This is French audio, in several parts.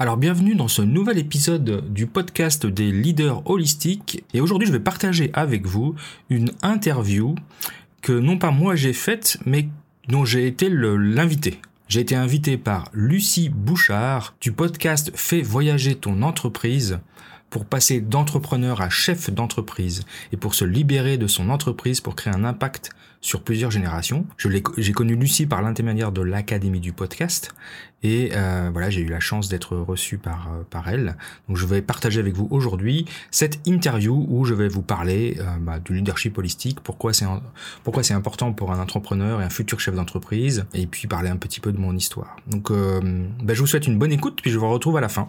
Alors bienvenue dans ce nouvel épisode du podcast des leaders holistiques et aujourd'hui je vais partager avec vous une interview que non pas moi j'ai faite mais dont j'ai été l'invité. J'ai été invité par Lucie Bouchard du podcast Fais voyager ton entreprise pour passer d'entrepreneur à chef d'entreprise et pour se libérer de son entreprise pour créer un impact sur plusieurs générations. J'ai connu Lucie par l'intermédiaire de l'Académie du podcast et euh, voilà, j'ai eu la chance d'être reçu par, euh, par elle. Donc je vais partager avec vous aujourd'hui cette interview où je vais vous parler euh, bah, du leadership holistique, pourquoi c'est pourquoi c'est important pour un entrepreneur et un futur chef d'entreprise, et puis parler un petit peu de mon histoire. Donc bah, je vous souhaite une bonne écoute, puis je vous retrouve à la fin.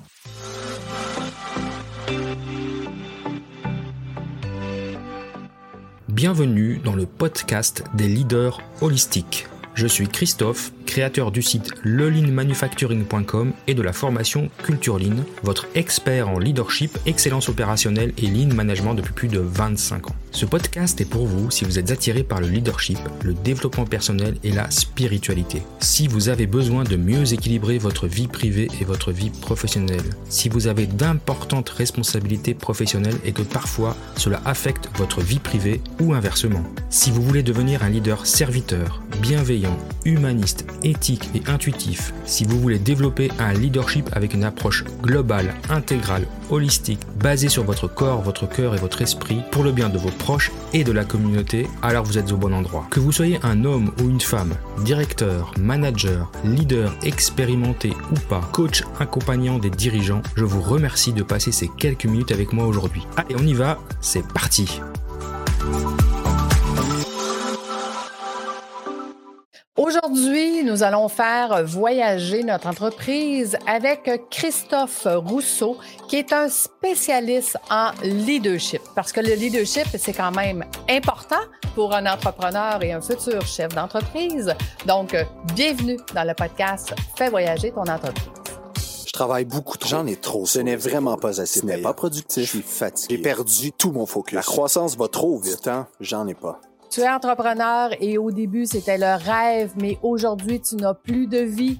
Bienvenue dans le podcast des leaders holistiques. Je suis Christophe, créateur du site lelinmanufacturing.com et de la formation Culture votre expert en leadership, excellence opérationnelle et lean management depuis plus de 25 ans. Ce podcast est pour vous si vous êtes attiré par le leadership, le développement personnel et la spiritualité. Si vous avez besoin de mieux équilibrer votre vie privée et votre vie professionnelle. Si vous avez d'importantes responsabilités professionnelles et que parfois cela affecte votre vie privée ou inversement. Si vous voulez devenir un leader serviteur, bienveillant, humaniste, éthique et intuitif, si vous voulez développer un leadership avec une approche globale, intégrale, holistique, basée sur votre corps, votre cœur et votre esprit, pour le bien de vos proches et de la communauté, alors vous êtes au bon endroit. Que vous soyez un homme ou une femme, directeur, manager, leader, expérimenté ou pas, coach accompagnant des dirigeants, je vous remercie de passer ces quelques minutes avec moi aujourd'hui. Allez, on y va, c'est parti Aujourd'hui, nous allons faire voyager notre entreprise avec Christophe Rousseau, qui est un spécialiste en leadership. Parce que le leadership, c'est quand même important pour un entrepreneur et un futur chef d'entreprise. Donc, bienvenue dans le podcast Fais voyager ton entreprise. Je travaille beaucoup trop. J'en ai trop. Ce n'est vraiment pas assez. Ce n'est pas productif. Je suis fatigué. J'ai perdu tout mon focus. La croissance va trop vite. Hein? J'en ai pas. Tu es entrepreneur et au début, c'était le rêve, mais aujourd'hui, tu n'as plus de vie.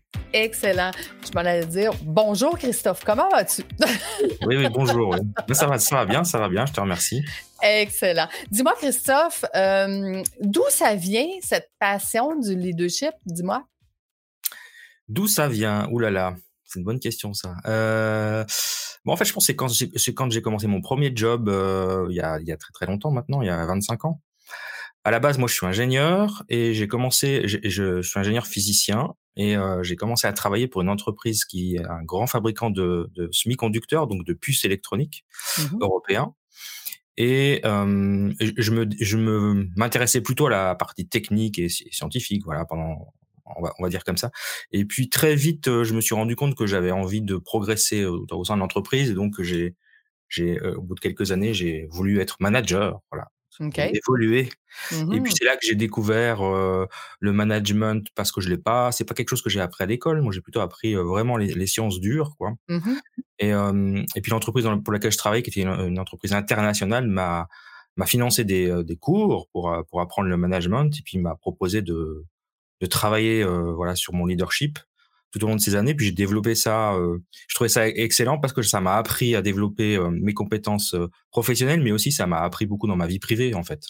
Excellent. Je m'en allais dire bonjour Christophe, comment vas-tu? oui, oui, bonjour. Ça, va, ça va bien, ça va bien, je te remercie. Excellent. Dis-moi Christophe, euh, d'où ça vient cette passion du leadership? Dis-moi. D'où ça vient? Ouh là là, c'est une bonne question ça. Euh, bon, en fait, je pense que c'est quand j'ai commencé mon premier job euh, il, y a, il y a très très longtemps maintenant, il y a 25 ans. À la base, moi, je suis ingénieur et j'ai commencé, je, je, suis ingénieur physicien et euh, j'ai commencé à travailler pour une entreprise qui est un grand fabricant de, de semi-conducteurs, donc de puces électroniques mmh européens. Et euh, je me, je me m'intéressais plutôt à la partie technique et scientifique, voilà, pendant on va, on va dire comme ça. Et puis très vite, euh, je me suis rendu compte que j'avais envie de progresser au, au sein de l'entreprise, et donc j'ai, j'ai, au bout de quelques années, j'ai voulu être manager, voilà, okay. évoluer. Mmh et puis c'est là que j'ai découvert euh, le management parce que je l'ai pas. C'est pas quelque chose que j'ai appris à l'école. Moi, j'ai plutôt appris euh, vraiment les, les, sciences dures, quoi. Mmh et, euh, et puis l'entreprise pour laquelle je travaille, qui était une, une entreprise internationale, m'a m'a financé des, des cours pour pour apprendre le management et puis m'a proposé de de travailler voilà sur mon leadership tout au long de ces années. Puis j'ai développé ça. Euh, je trouvais ça excellent parce que ça m'a appris à développer euh, mes compétences euh, professionnelles, mais aussi ça m'a appris beaucoup dans ma vie privée, en fait.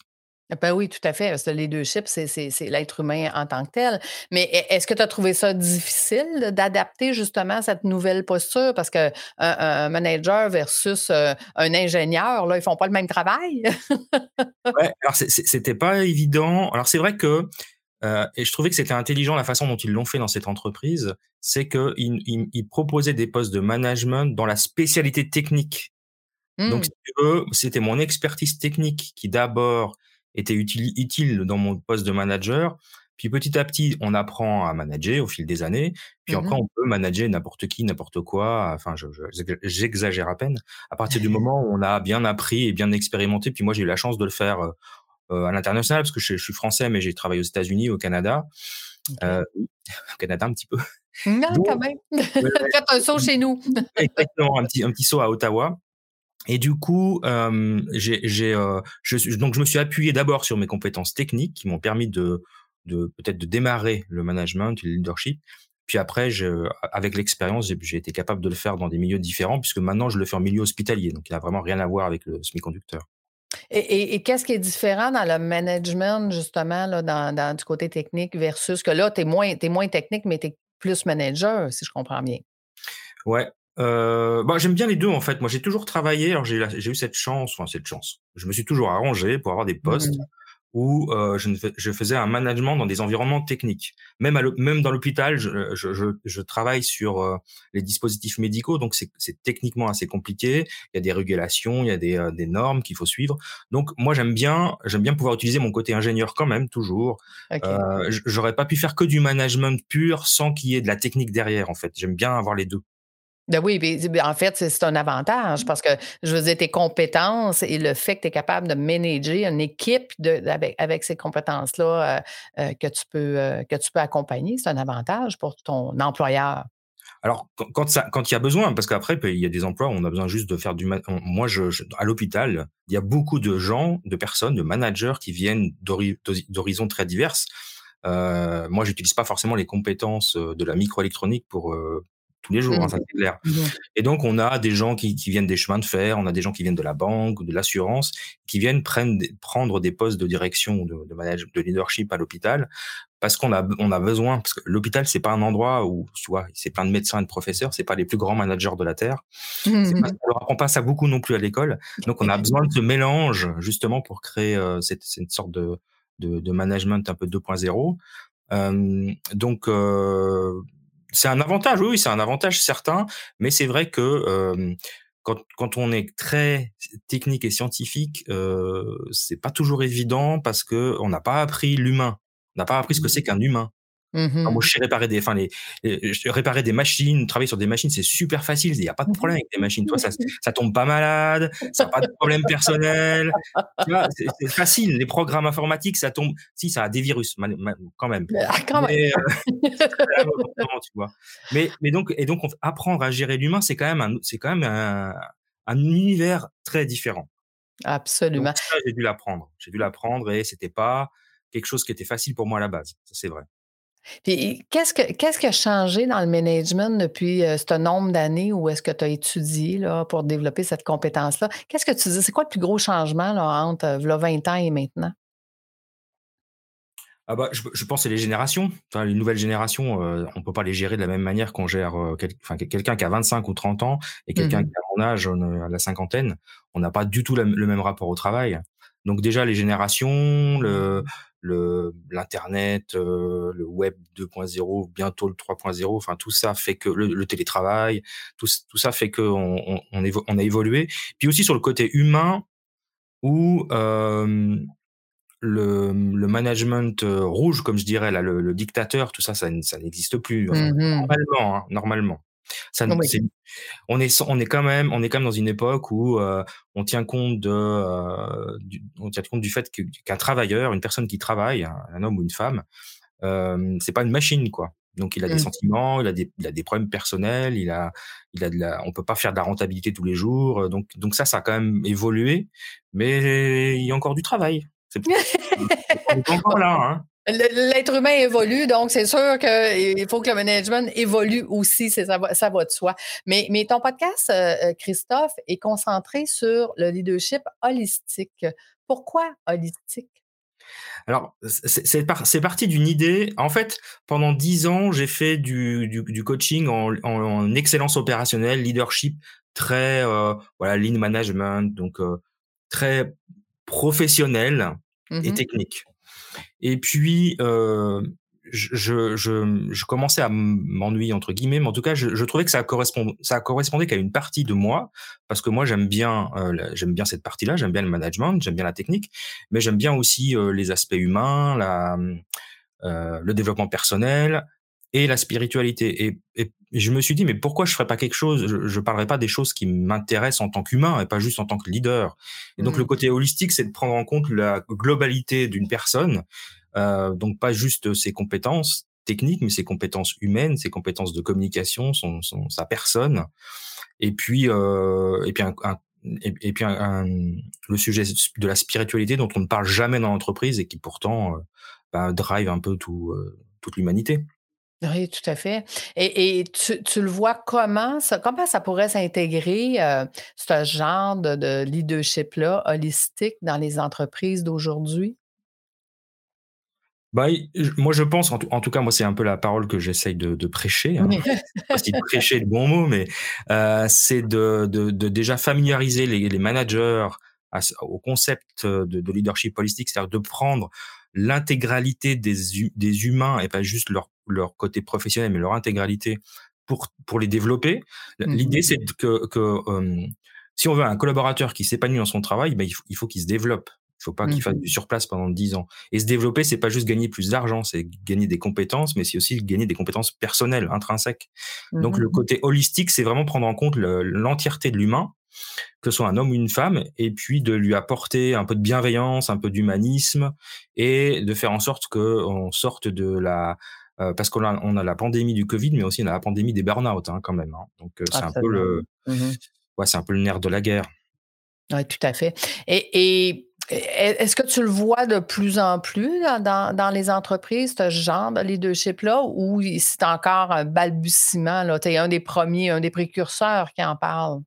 Ah ben oui, tout à fait. Les leadership, c'est l'être humain en tant que tel. Mais e, est-ce que tu as trouvé ça difficile d'adapter justement cette nouvelle posture? Parce qu'un un manager versus un ingénieur, là, ils font pas le même travail. ouais, alors c'était pas évident. Alors c'est vrai que euh, et je trouvais que c'était intelligent la façon dont ils l'ont fait dans cette entreprise, c'est qu'ils ils, ils proposaient des postes de management dans la spécialité technique. Donc, mmh. c'était mon expertise technique qui d'abord était utile, utile dans mon poste de manager. Puis petit à petit, on apprend à manager au fil des années. Puis après, Mhm. on peut manager n'importe qui, n'importe quoi. Enfin, je- je- j'exagère à peine. À partir du moment où on a bien appris et bien expérimenté, puis moi, j'ai eu la chance de le faire euh, à l'international parce que je, je suis français, mais j'ai travaillé aux États-Unis, au Canada, euh, au Canada un petit peu. Non, Donc, quand même. Faites un saut chez nous. exactement, un petit, un petit saut à Ottawa. Et du coup, euh, j'ai, euh, je, donc je me suis appuyé d'abord sur mes compétences techniques qui m'ont permis de, de peut-être de démarrer le management, le leadership. Puis après, je, avec l'expérience, j'ai été capable de le faire dans des milieux différents, puisque maintenant je le fais en milieu hospitalier, donc il n'a vraiment rien à voir avec le semi-conducteur. Et, et- et qu'est-ce qui est différent dans le management, justement, là, dans, dans- du côté technique versus que là, tu es moins, moins technique, mais tu es plus manager, si je comprends bien? Ouais. Euh, bah, j'aime bien les deux en fait. Moi, j'ai toujours travaillé. Alors j'ai, eu cette chance, enfin cette chance. Je me suis toujours arrangé pour avoir des postes Mhm. Où euh, je, ne fais- je faisais un management dans des environnements techniques. Même, à l'hô- même dans l'hôpital, je, je, je, je travaille sur euh, les dispositifs médicaux, donc c'est, techniquement assez compliqué. Il y a des régulations, il y a des, euh, des normes qu'il faut suivre. Donc moi, j'aime bien, j'aime bien pouvoir utiliser mon côté ingénieur quand même, toujours. OK. Euh, j'aurais pas pu faire que du management pur sans qu'il y ait de la technique derrière. En fait, j'aime bien avoir les deux. Ben oui, ben, en fait, c'est un avantage parce que, je veux dire, tes compétences et le fait que tu es capable de manager une équipe avec, ces compétences-là euh, euh, que, tu peux, euh, que tu peux accompagner, c'est un avantage pour ton employeur. Alors quand, il y a besoin, parce qu'après il y a des emplois où on a besoin juste de faire du. Moi, à l'hôpital, il y a beaucoup de gens, de personnes, de managers qui viennent d'hori- d'horizons très diverses. Euh, moi, j'utilise pas forcément les compétences de la microélectronique pour tous les jours, hein, ça c'est clair. Et donc, on a des gens qui, qui viennent des chemins de fer, on a des gens qui viennent de la banque, de l'assurance, qui viennent prendre des, prendre des postes de direction, de, de management, de leadership à l'hôpital, parce qu'on a, on a besoin, parce que l'hôpital, c'est pas un endroit où, tu vois, c'est plein de médecins et de professeurs, c'est pas les plus grands managers de la Terre. C'est pas, on leur apprend pas ça beaucoup non plus à l'école. Donc, on a besoin de ce mélange, justement, pour créer euh, cette, cette sorte de, de, de management un peu 2.0. Euh, donc, euh, c'est un avantage, oui, c'est un avantage certain, mais c'est vrai que euh, quand, quand on est très technique et scientifique, euh, c'est pas toujours évident parce que on n'a pas appris l'humain, on n'a pas appris ce que c'est qu'un humain. Enfin, moi, je sais réparer des, enfin les, les- je- réparer des machines, travailler sur des machines, c'est super facile. Il n'y a pas de problème avec des machines. Toi, ça, ça tombe pas malade, ça n'a pas de problème personnel. C'est facile. Les programmes informatiques, ça tombe. Si, ça a des virus, mal- mal- quand même. Ah, quand. Mais, euh, même tu vois. Mais, mais donc, et donc, on- apprendre à gérer l'humain, c'est quand même un, c'est quand même un, un univers très différent. Absolument. Donc ça, j'ai dû l'apprendre. J'ai dû l'apprendre et c'était pas quelque chose qui était facile pour moi à la base. Ça, c'est vrai. Puis, qu'est-ce, que, qu'est-ce qui a changé dans le management depuis euh, ce nombre d'années où est-ce que tu as étudié là, pour développer cette compétence-là? Qu'est-ce que tu dis? C'est quoi le plus gros changement là, entre euh, v'là 20 ans et maintenant? Ah bah, je, je pense que c'est les générations. Enfin, les nouvelles générations, euh, on peut pas les gérer de la même manière qu'on gère euh, quel- enfin, quelqu'un qui a 25 ou 30 ans et quelqu'un Mhm. qui a mon âge, euh, à la cinquantaine. On n'a pas du tout la- le même rapport au travail. Donc déjà les générations, le le l'internet, euh, le web 2.0, bientôt le 3.0, enfin tout ça fait que le, le télétravail, tout, ça fait que on, on, on, évo- on a évolué. Puis aussi sur le côté humain où euh, le, le management euh, rouge, comme je dirais, là, le, dictateur, tout ça, ça, n'existe plus. euh, Mhm. Normalement, hein, normalement. Ça, on est, on est quand même, on est quand même dans une époque où euh, on tient compte de, euh, du, on tient compte du fait qu'un travailleur, une personne qui travaille, un, un homme ou une femme, euh, c'est pas une machine, quoi. Donc il a des Mm. sentiments, il a des, il a des problèmes personnels, il a, il a de la, on peut pas faire de la rentabilité tous les jours. euh, Donc, donc ça, ça a quand même évolué, mais il y a encore du travail. C'est, là, hein. L'être humain évolue, donc c'est sûr qu'il faut que le management évolue aussi, ça va, ça va de soi. Mais, mais ton podcast, euh, euh, Christophe, est concentré sur le leadership holistique. Pourquoi holistique? Alors, c'est c'est par- c'est parti d'une idée. En fait, pendant dix ans, j'ai fait du, du, du coaching en, en, en excellence opérationnelle, leadership, très euh, voilà, lean management, donc euh, très professionnel et Mhm. technique. Et puis, euh, je, je, commençais à m'ennuyer entre guillemets, mais en tout cas, je, je trouvais que ça correspond, ça correspondait qu'à une partie de moi, parce que moi j'aime bien, euh, j'aime bien cette partie-là, j'aime bien le management, j'aime bien la technique, mais j'aime bien aussi euh, les aspects humains, la, le développement personnel et la spiritualité. Et, et, je me suis dit, mais pourquoi je ferais pas quelque chose? Je, je parlerai pas des choses qui m'intéressent en tant qu'humain et pas juste en tant que leader. Et donc le mmh. côté holistique, c'est de prendre en compte la globalité d'une personne, euh, donc pas juste ses compétences techniques, mais ses compétences humaines, ses compétences de communication, son, son sa personne. Et puis, euh, et puis un, et, puis un, le sujet de la spiritualité dont on ne parle jamais dans l'entreprise et qui pourtant euh, bah, drive un peu tout, euh, toute l'humanité. Oui, tout à fait. Et, et tu, tu, le vois comment ça, comment ça pourrait s'intégrer, euh, ce genre de, de leadership-là, holistique, dans les entreprises d'aujourd'hui? Bah, moi, je pense, en tout, en tout, cas, moi, c'est un peu la parole que j'essaye de, de, prêcher. Hein. pas si prêcher le bon mot, mais euh, c'est de, de, de, déjà familiariser les, les managers à, au concept de, de leadership holistique, c'est-à-dire de prendre l'intégralité des, des humains et pas juste leur, leur côté professionnel, mais leur intégralité pour, pour les développer. Mmh L'idée, c'est que, que euh, si on veut un collaborateur qui s'épanouit dans son travail, ben, il faut, il faut qu'il se développe. Il faut pas qu'il fasse mmh du surplace pendant 10 ans. Et se développer, c'est pas juste gagner plus d'argent, c'est gagner des compétences, mais c'est aussi gagner des compétences personnelles, intrinsèques. Donc le mmh côté holistique, c'est vraiment prendre en compte l'entièreté de l'humain, que ce soit un homme ou une femme, et puis de lui apporter un peu de bienveillance, un peu d'humanisme, et de faire en sorte qu'on sorte de la euh, parce qu'on a, on a la pandémie du Covid, mais aussi on a la pandémie des burn-out hein, quand même. Hein. Donc euh, c'est un peu le, mmh ouais, c'est un peu le nerf de la guerre. Oui, tout à fait. Et, et est-ce que tu le vois de plus en plus dans, dans, les entreprises, ce genre de leadership-là, ou c'est encore un balbutiement? Tu es un des premiers, un des précurseurs qui en parle?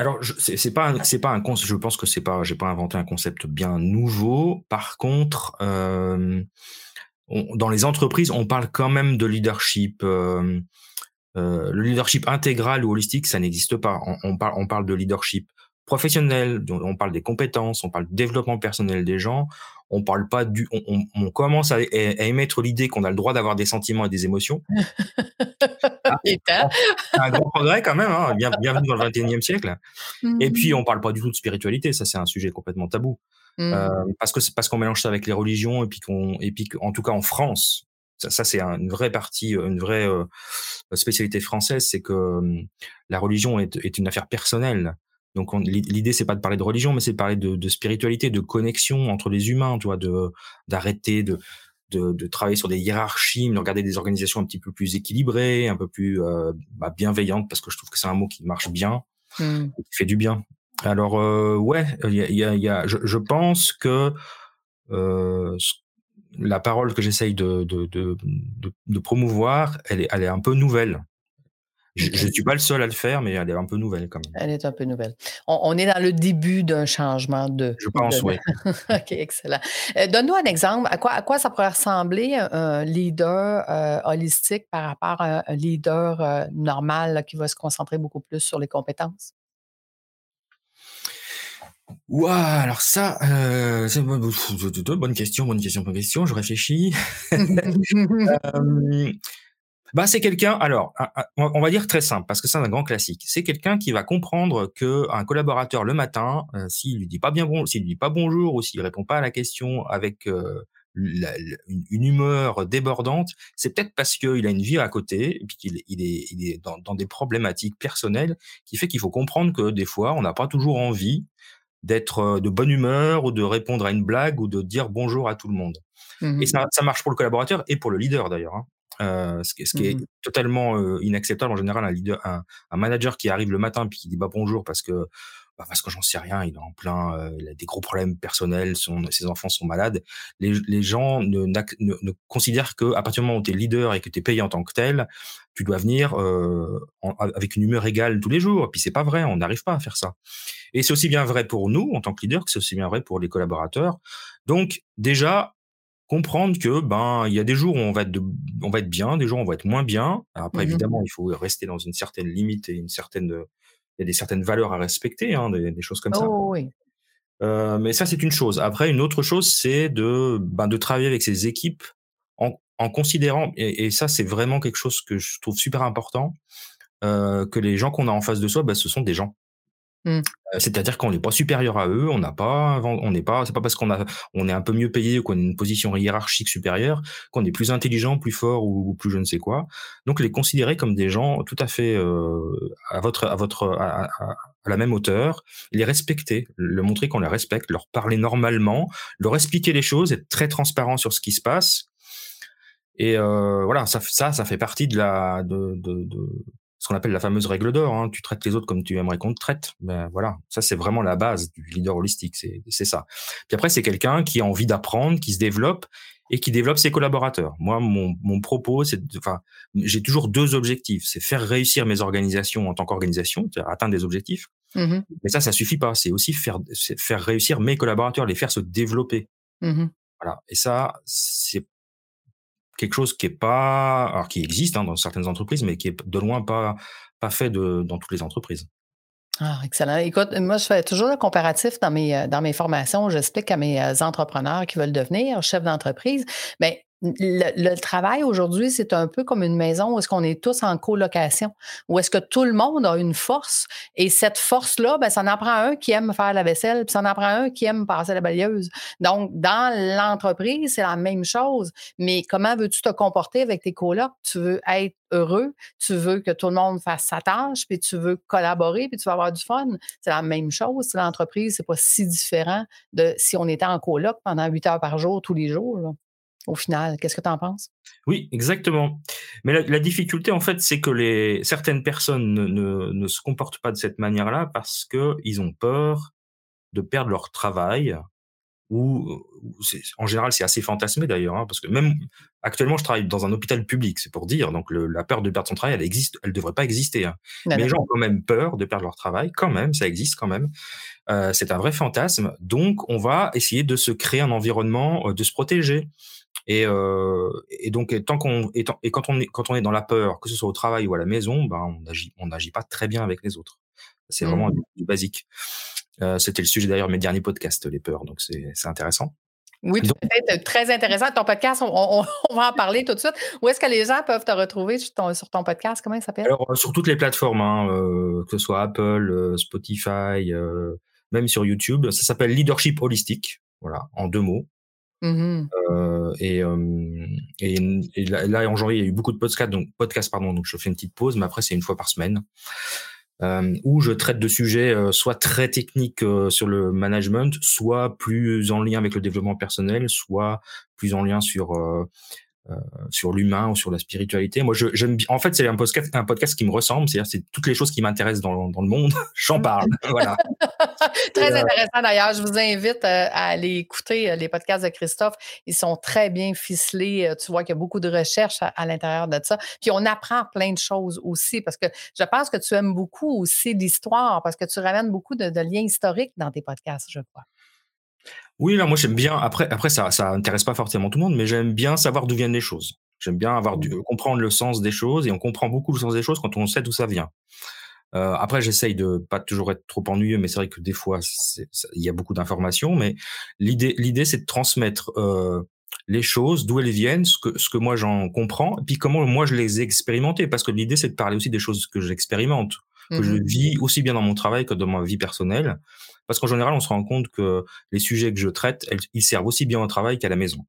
Alors, c'est pas c'est pas un concept. Je pense que c'est pas. J'ai pas inventé un concept bien nouveau. Par contre, euh, dans les entreprises, on parle quand même de leadership. Euh, euh, le leadership intégral ou holistique, ça n'existe pas. On, parle de leadership professionnel, on parle des compétences, on parle du développement personnel des gens, on parle pas du, on, on, commence à, à, émettre l'idée qu'on a le droit d'avoir des sentiments et des émotions. ah, un grand progrès quand même, hein, bien, bienvenue dans le 21e siècle. Et puis on parle pas du tout de spiritualité, ça c'est un sujet complètement tabou. Mmh. Euh, parce que c'est parce qu'on mélange ça avec les religions et puis qu'on et puis en tout cas en France, ça, ça c'est une vraie partie, une vraie euh, spécialité française, c'est que hum, la religion est, est une affaire personnelle. Donc l'idée c'est pas de parler de religion, mais c'est de parler de, de, spiritualité, de connexion entre les humains, tu vois, de d'arrêter de, de, de travailler sur des hiérarchies, de regarder des organisations un petit peu plus équilibrées, un peu plus euh, bah, bienveillantes, parce que je trouve que c'est un mot qui marche bien, mmh. qui fait du bien. Alors euh, ouais, il y a, y a, y a je, je, pense que euh, la parole que j'essaye de, de, de, de, promouvoir, elle est, elle est un peu nouvelle. Je ne suis pas le seul à le faire, mais elle est un peu nouvelle quand même. Elle est un peu nouvelle. On, est dans le début d'un changement de. Je pense, oui. OK, excellent. Euh, donne-nous un exemple. À quoi, à quoi ça pourrait ressembler un leader euh, holistique par rapport à un leader euh, normal qui va se concentrer beaucoup plus sur les compétences? Ouah, alors ça, c'est une bonne question, bonne question, bonne question. Je réfléchis. Bah, c'est quelqu'un, alors, on va dire très simple, parce que c'est un grand classique. C'est quelqu'un qui va comprendre que un collaborateur le matin, euh, s'il lui dit pas bien bon, s'il lui dit pas bonjour ou s'il répond pas à la question avec euh, une, humeur débordante, c'est peut-être parce qu'il a une vie à côté et puis qu'il il est, il est dans, dans, des problématiques personnelles qui fait qu'il faut comprendre que des fois, on n'a pas toujours envie d'être euh, de bonne humeur ou de répondre à une blague ou de dire bonjour à tout le monde. Mmh et ça, ça marche pour le collaborateur et pour le leader d'ailleurs. Hein. Euh, ce qui, ce qui est mmh totalement euh, inacceptable en général un leader un, un, manager qui arrive le matin puis qui dit bah bonjour parce que bah, parce que j'en sais rien il est en plein euh, il a des gros problèmes personnels son, ses enfants sont malades. Les, les gens ne, ne, ne considèrent que à partir du moment où tu es leader et que tu es payé en tant que tel tu dois venir en, avec une humeur égale tous les jours. Et puis c'est pas vrai on n'arrive pas à faire ça. Et c'est aussi bien vrai pour nous en tant que leader que c'est aussi bien vrai pour les collaborateurs. Donc déjà comprendre que ben il y a des jours où on va être de, on va être bien, des jours où on va être moins bien. après mmh évidemment, il faut rester dans une certaine limite et une certaine il y a des certaines valeurs à respecter, hein, des, des, choses comme ça. Oh, oui. Euh, mais ça c'est une chose. Après une autre chose c'est de ben, de travailler avec ses équipes en, en considérant et, et ça c'est vraiment quelque chose que je trouve super important euh, que les gens qu'on a en face de soi ben, ce sont des gens Mmh. C'est-à-dire qu'on n'est pas supérieur à eux, on n'a pas, on n'est pas, c'est pas parce qu'on a, on est un peu mieux payé ou qu'on a une position hiérarchique supérieure qu'on est plus intelligent, plus fort ou, plus je ne sais quoi. Donc les considérer comme des gens tout à fait à votre, à votre, à, la même hauteur, les respecter, leur montrer qu'on les respecte, leur parler normalement, leur expliquer les choses, être très transparent sur ce qui se passe. Et voilà, ça, ça, fait partie de la, de, de ce qu'on appelle la fameuse règle d'or. Hein. Tu traites les autres comme tu aimerais qu'on te traite. Ben voilà, ça c'est vraiment la base du leader holistique, c'est ça. Puis après, c'est quelqu'un qui a envie d'apprendre, qui se développe et qui développe ses collaborateurs. Moi, mon, mon propos, c'est, enfin, j'ai toujours deux objectifs. C'est faire réussir mes organisations en tant qu'organisation, atteindre des objectifs. Mmh Mais ça, ça suffit pas. C'est aussi faire, faire réussir mes collaborateurs, les faire se développer. Mmh voilà. Et ça, c'est quelque chose qui est pas, alors qui existe hein, dans certaines entreprises, mais qui est de loin pas pas fait de, dans toutes les entreprises. Ah, excellent. Écoute, moi, je fais toujours le comparatif dans mes, euh, dans mes formations. J'explique à mes euh, entrepreneurs qui veulent devenir chefs d'entreprise. Mais le, travail aujourd'hui, c'est un peu comme une maison où est-ce qu'on est tous en colocation, où est-ce que tout le monde a une force et cette force-là, ben, ça en prend un qui aime faire la vaisselle, puis ça en prend un qui aime passer la balayeuse. Donc, dans l'entreprise, c'est la même chose. Mais comment veux-tu te comporter avec tes colocs? Tu veux être heureux, tu veux que tout le monde fasse sa tâche, puis tu veux collaborer, puis tu veux avoir du fun. C'est la même chose. L'entreprise, c'est pas si différent de si on était en coloc pendant huit heures par jour, tous les jours au final. Qu'est-ce que tu en penses? Oui, exactement. Mais la, difficulté, en fait, c'est que les, certaines personnes ne, ne, se comportent pas de cette manière-là parce qu'ils ont peur de perdre leur travail. Ou, en général, c'est assez fantasmé d'ailleurs, hein, parce que même actuellement, je travaille dans un hôpital public, c'est pour dire. Donc, la peur de perdre son travail, elle existe, elle devrait pas exister. Hein. Mais les gens ont quand même peur de perdre leur travail, quand même, ça existe quand même. Euh, c'est un vrai fantasme. Donc, on va essayer de se créer un environnement, euh, de se protéger. Et, euh, et donc, tant qu'on et, et, quand on est quand on est dans la peur, que ce soit au travail ou à la maison, ben on n'agit on n'agit pas très bien avec les autres. C'est vraiment mmh. du, basique. Euh, C'était le sujet d'ailleurs de mes derniers podcasts, les peurs. Donc c'est intéressant. Oui, tout à. Très intéressant. Ton podcast, on, on, va en parler tout de suite. Où est-ce que les gens peuvent te retrouver sur ton, sur ton podcast? Comment il s'appelle? Alors, sur toutes les plateformes, hein, euh, que ce soit Apple, euh, Spotify, euh, même sur YouTube. Ça s'appelle Leadership Holistique. Voilà, en deux mots. Mmh euh, et, et, et, là, en janvier, il y a eu beaucoup de podcasts, donc podcast pardon, donc je fais une petite pause, mais après c'est une fois par semaine où je traite de sujets soit très techniques sur le management, soit plus en lien avec le développement personnel, soit plus en lien sur sur l'humain ou sur la spiritualité. Moi, je, j'aime en fait, c'est un podcast, un podcast qui me ressemble. C'est-à-dire, c'est toutes les choses qui m'intéressent dans, dans le monde. J'en parle. voilà. très euh, intéressant d'ailleurs. Je vous invite euh, à aller écouter les podcasts de Christophe. Ils sont très bien ficelés. Tu vois qu'il y a beaucoup de recherches à, l'intérieur de ça. Puis on apprend plein de choses aussi parce que je pense que tu aimes beaucoup aussi l'histoire parce que tu ramènes beaucoup de, de liens historiques dans tes podcasts, je crois. Oui, là, moi j'aime bien. Après, après ça, ça intéresse pas forcément tout le monde, mais j'aime bien savoir d'où viennent les choses. J'aime bien avoir du, mmh. comprendre le sens des choses et on comprend beaucoup le sens des choses quand on sait d'où ça vient. Euh, après, j'essaye de pas toujours être trop ennuyeux, mais c'est vrai que des fois, il y a beaucoup d'informations. Mais l'idée, l'idée, c'est de transmettre euh, les choses, d'où elles viennent, ce que, ce que moi j'en comprends, et puis comment moi je les ai expérimentées. Parce que l'idée, c'est de parler aussi des choses que j'expérimente, que je mmh vis aussi bien dans mon travail que dans ma vie personnelle. Parce qu'en général, on se rend compte que les sujets que je traite, ils servent aussi bien au travail qu'à la maison.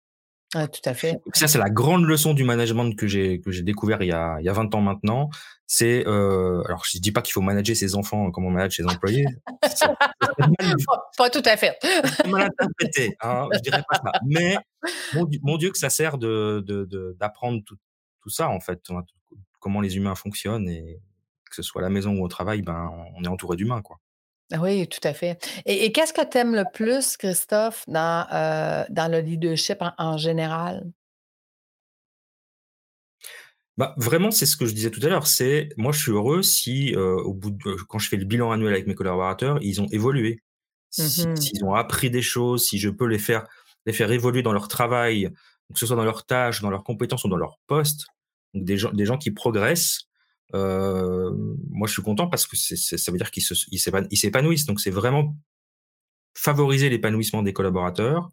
Ah, tout à fait. ça, c'est la grande leçon du management que j'ai que j'ai découvert il y a il y a 20 ans maintenant. C'est euh, alors je dis pas qu'il faut manager ses enfants comme on manage ses employés. pas, tout à fait. mal interprété, hein, je dirais pas ça. Mais mon, Dieu que ça sert de d'apprendre tout, tout ça en fait, hein, comment les humains fonctionnent et que ce soit à la maison ou au travail, ben on est entouré d'humains quoi. Oui, tout à fait. Et, qu'est-ce que tu aimes le plus, Christophe, dans, euh, dans le leadership en, général? Bah, vraiment, c'est ce que je disais tout à l'heure. C'est moi, je suis heureux si, euh, au bout de, quand je fais le bilan annuel avec mes collaborateurs, ils ont évolué, mmh s'ils ont appris des choses, si je peux les faire les faire évoluer dans leur travail, que ce soit dans leurs tâches, dans leurs compétences ou dans leur poste. Donc des gens, des gens qui progressent. Euh, moi, je suis content parce que ça veut dire qu'ils s'épanouissent. Donc, c'est vraiment favoriser l'épanouissement des collaborateurs.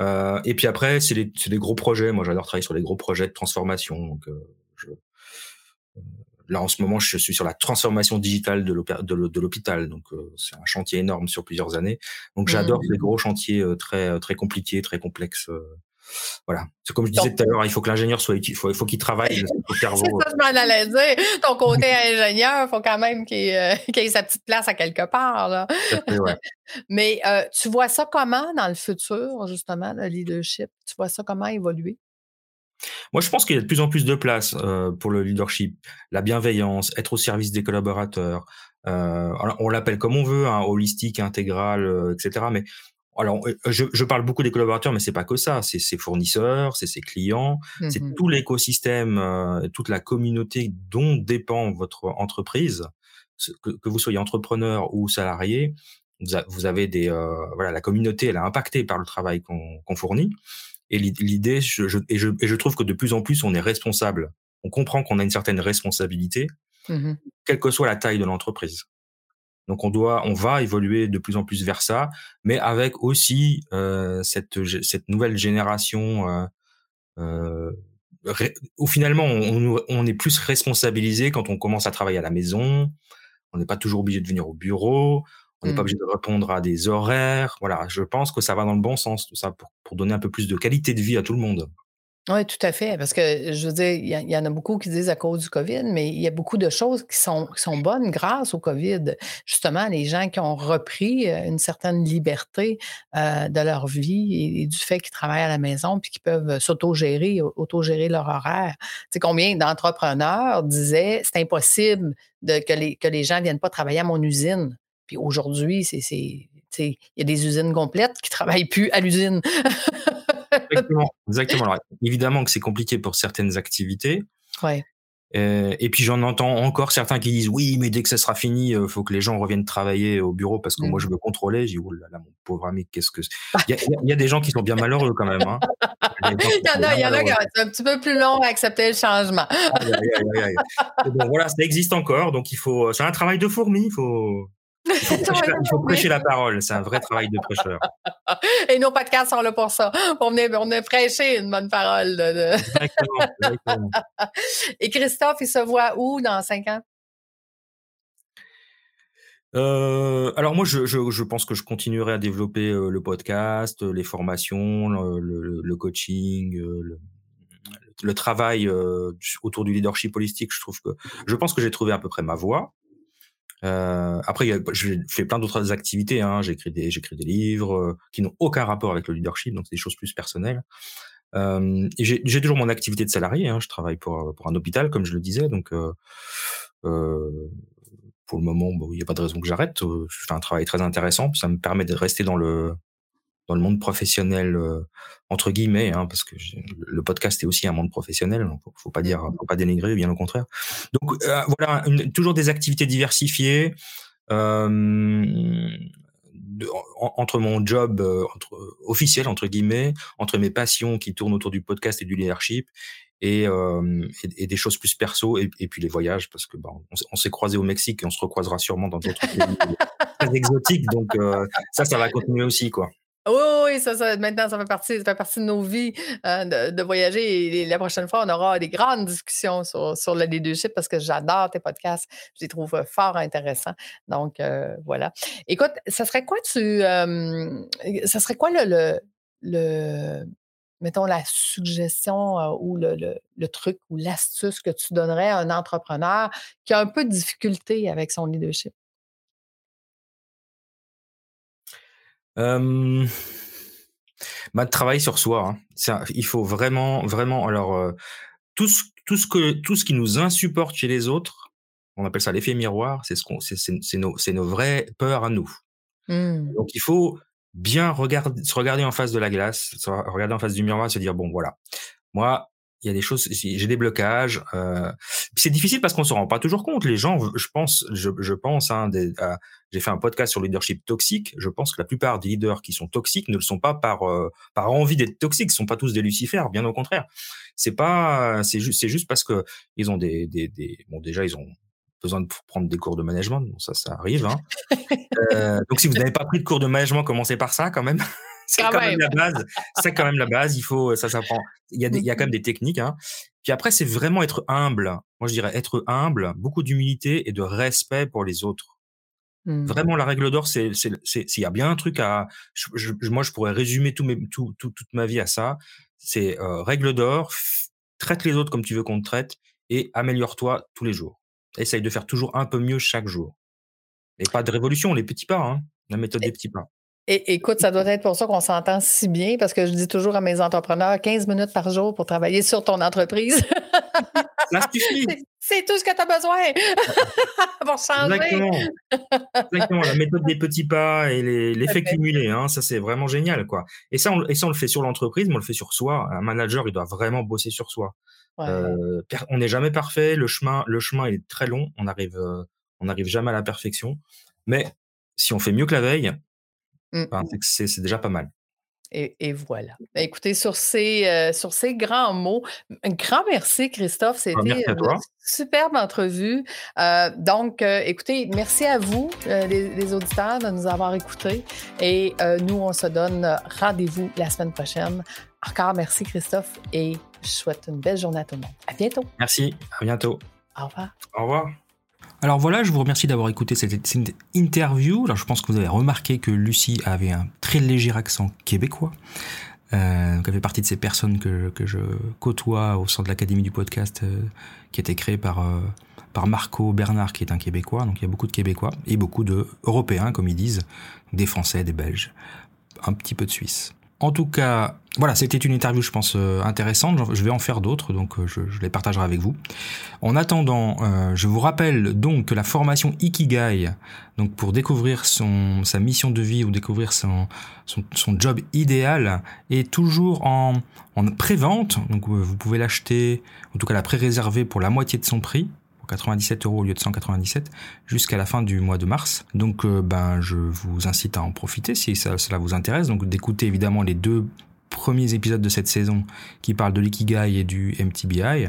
Euh, et puis après, c'est des gros projets. Moi, j'adore travailler sur les gros projets de transformation. Donc, euh, je, là en ce moment, je suis sur la transformation digitale de l'hôpital, donc c'est un chantier énorme sur plusieurs années. Donc j'adore mmh. ces gros chantiers très très compliqués, très complexes voilà. C'est comme je disais tout à l'heure, il faut que l'ingénieur soit utile, il faut, faut qu'il travaille C'est ça, je m'en allais dire. Ton côté ingénieur, il faut quand même qu'il ait, sa petite place à quelque part. Là. Mais euh, tu vois ça comment dans le futur, justement, le leadership? Tu vois ça comment évoluer? Moi, je pense qu'il y a de plus en plus de place euh, pour le leadership, la bienveillance, être au service des collaborateurs. Euh, on l'appelle comme on veut, hein, holistique, intégral, etc. Mais alors, euh, je, je, parle beaucoup des collaborateurs, mais c'est pas que ça. C'est ses fournisseurs, c'est ses clients, c'est mmh tout l'écosystème, euh, toute la communauté dont dépend votre entreprise. Que, que vous soyez entrepreneur ou salarié, vous, vous avez des euh, voilà, la communauté, elle est impactée par le travail qu'on fournit. Et l'idée, je, je, et, je, et je trouve que de plus en plus, on est responsable. On comprend qu'on a une certaine responsabilité, mmh quelle que soit la taille de l'entreprise. Donc on doit, on va évoluer de plus en plus vers ça, mais avec aussi euh, cette cette nouvelle génération euh, euh, où finalement on, on, est plus responsabilisé quand on commence à travailler à la maison. On n'est pas toujours obligé de venir au bureau. On n'est pas mmh. obligé de répondre à des horaires. Voilà, je pense que ça va dans le bon sens tout ça pour, pour donner un peu plus de qualité de vie à tout le monde. Oui, tout à fait. Parce que, je veux dire, il y, en a beaucoup qui disent à cause du COVID, mais il y a beaucoup de choses qui sont, qui sont bonnes grâce au COVID. Justement, les gens qui ont repris euh, une certaine liberté euh, de leur vie et, du fait qu'ils travaillent à la maison puis qu'ils peuvent s'autogérer, autogérer leur horaire. Tu sais, combien d'entrepreneurs disaient c'est impossible de, que, les, que les gens ne viennent pas travailler à mon usine. Puis aujourd'hui, c'est, il y a des usines complètes qui ne travaillent plus à l'usine. Exactement. Exactement. évidemment que c'est compliqué pour certaines activités. Ouais. Euh, et puis j'en entends encore certains qui disent oui, mais dès que ça sera fini, il euh, faut que les gens reviennent travailler au bureau parce que moi je mmh. veux contrôler. J'ai oh là là, mon pauvre ami, qu'est-ce que il y, a des gens qui sont bien malheureux quand même. Hein. Il y, en a, il y en a qui sont un petit peu plus long à accepter le changement. bon, voilà, ça existe encore, donc il faut. C'est un travail de fourmi. Il faut. Il faut, prêcher, la parole, c'est un vrai travail de prêcheur. Et nos podcasts sont là pour ça. On venait, on prêcher une bonne parole. Exactement, Et Christophe, il se voit où dans cinq ans? Euh, alors moi, je, je, je, pense que je continuerai à développer euh, le podcast, les formations, le, le, coaching, euh, le, le travail autour du leadership holistique. Je trouve que, je pense que j'ai trouvé à peu près ma voie. Euh, après, j'ai fait plein d'autres activités. Hein. J'écris des, j'écris des livres euh, qui n'ont aucun rapport avec le leadership, donc c'est des choses plus personnelles. Euh, j'ai toujours mon activité de salarié. Hein. Je travaille pour, pour un hôpital, comme je le disais. Donc, euh, euh pour le moment, il n'y a pas de raison que j'arrête. Je fais un travail très intéressant. Ça me permet de rester dans le dans le monde professionnel euh, entre guillemets, hein, parce que le podcast est aussi un monde professionnel. Donc faut pas dire, faut pas dénigrer, bien au contraire. Donc euh, voilà, toujours des activités diversifiées. Euh, entre mon job entre, officiel entre guillemets, entre mes passions qui tournent autour du podcast et du leadership, et, euh, et, des choses plus perso et, et, puis les voyages parce que bah, on, s'est croisé au Mexique et on se recroisera sûrement dans d'autres pays très exotiques donc ça ça va continuer aussi quoi oui, oui, ça, ça, maintenant, ça fait partie, ça fait partie de nos vies hein, de, voyager. Et, la prochaine fois, on aura des grandes discussions sur, sur le leadership parce que j'adore tes podcasts. Je les trouve euh, fort intéressants. Donc, euh, voilà. Écoute, ça serait quoi tu. ça serait quoi le, le, mettons, la suggestion euh, ou le, le, truc ou l'astuce que tu donnerais à un entrepreneur qui a un peu de difficulté avec son leadership? Euh, bah, travailler sur soi. Hein. il faut vraiment, vraiment. Alors, euh, tout ce, tout ce que, tout ce qui nous insupporte chez les autres, on appelle ça l'effet miroir. C'est ce qu'on, c'est, c'est, nos, c'est nos vraies peurs à nous. Mmh. Donc, il faut bien regarder, se regarder en face de la glace, se regarder en face du miroir, se dire bon, voilà, moi, il y a des choses, j'ai des blocages. Euh, c'est difficile parce qu'on se rend pas toujours compte. Les gens, je pense, je, pense, hein, j'ai fait un podcast sur le leadership toxique. Je pense que la plupart des leaders qui sont toxiques ne le sont pas par euh, par envie d'être toxiques. Ce sont pas tous des lucifères, bien au contraire. C'est pas, c'est juste, c'est juste parce que ils ont des, des, des, bon déjà ils ont besoin de prendre des cours de management. Bon, ça, ça arrive. Hein. euh, donc si vous n'avez pas pris de cours de management, commencez par ça quand même. c'est quand, même la base. C'est quand même la base. Il faut, ça s'apprend. Il y a, il y a quand même des techniques. Hein. Puis après, c'est vraiment être humble. Moi, je dirais être humble, beaucoup d'humilité et de respect pour les autres. Hmm. Vraiment, la règle d'or, c'est s'il y a bien un truc à, je, moi, je pourrais résumer tout mes, tout, toute ma vie à ça. C'est euh, règle d'or, traite les autres comme tu veux qu'on te traite et améliore-toi tous les jours. Essaye de faire toujours un peu mieux chaque jour. Et pas de révolution, les petits pas, hein, la méthode des petits pas. Et, écoute, ça doit être pour ça qu'on s'entend si bien, parce que je dis toujours à mes entrepreneurs 15 minutes par jour pour travailler sur ton entreprise. Ça suffit. C'est tout ce que tu as besoin pour changer. Exactement. Exactement. La méthode des petits pas et l'effet cumulé, hein, ça c'est vraiment génial. quoi. Et ça, on, et ça, on le fait sur l'entreprise, mais on le fait sur soi. Un manager, il doit vraiment bosser sur soi. Euh, on n'est jamais parfait. Le chemin, le chemin est très long. On arrive, euh, on n'arrive jamais à la perfection. Mais si on fait mieux que la veille, Mmh. c'est déjà pas mal. Et, voilà. Ben, écoutez, sur ces, euh, sur ces grands mots, un grand merci, Christophe. Ah, C'était une superbe entrevue. Euh, donc, euh, écoutez, merci à vous, les, auditeurs, de nous avoir écoutés. Et nous, on se donne rendez-vous la semaine prochaine. Encore merci, Christophe, et je souhaite une belle journée à tout le monde. À bientôt. Merci. À bientôt. Au revoir. Au revoir. Alors voilà, je vous remercie d'avoir écouté cette, interview. Alors je pense que vous avez remarqué que Lucie avait un très léger accent québécois. Euh, elle fait partie de ces personnes que, je côtoie au sein de l'Académie du podcast euh, qui a été créée par, euh, par Marco Bernard qui est un Québécois. Donc il y a beaucoup de Québécois et beaucoup de Européens comme ils disent, des Français, des Belges, un petit peu de Suisses. En tout cas, voilà, c'était une interview, je pense, euh, intéressante. Je vais en faire d'autres, donc euh, je, les partagerai avec vous. En attendant, euh, je vous rappelle donc que la formation Ikigai, donc pour découvrir son, sa mission de vie ou découvrir son, son, job idéal, est toujours en, en pré-vente. Donc vous pouvez l'acheter, en tout cas la pré-réserver pour la moitié de son prix. 97 euros au lieu de 197 jusqu'à la fin du mois de mars. Donc euh, ben je vous incite à en profiter si ça, cela vous intéresse. Donc d'écouter évidemment les deux premiers épisodes de cette saison qui parlent de l'ikigai et du MTBI.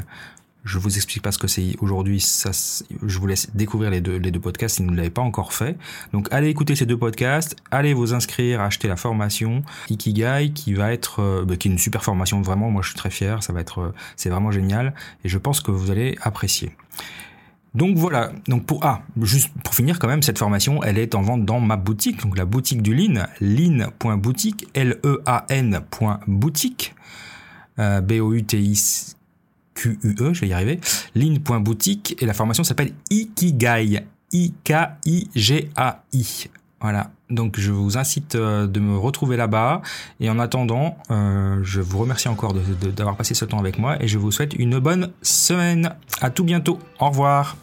Je vous explique pas ce que c'est aujourd'hui. Je vous laisse découvrir les deux, podcasts si vous ne l'avez pas encore fait. Donc, allez écouter ces deux podcasts. Allez vous inscrire, acheter la formation Ikigai qui va être, euh, bah, qui est une super formation. Vraiment, moi, je suis très fier. Ça va être, euh, c'est vraiment génial. Et je pense que vous allez apprécier. Donc voilà, donc pour ah, juste pour finir quand même, cette formation, elle est en vente dans ma boutique, donc la boutique du Lean, lean.boutique, L-E-A-N.boutique, euh, B-O-U-T-I-Q-U-E, je vais y arriver, lean.boutique, et la formation s'appelle Ikigai, I-K-I-G-A-I. Voilà, donc je vous incite euh, de me retrouver là-bas. Et en attendant, euh, je vous remercie encore d'avoir passé ce temps avec moi et je vous souhaite une bonne semaine. À tout bientôt. Au revoir.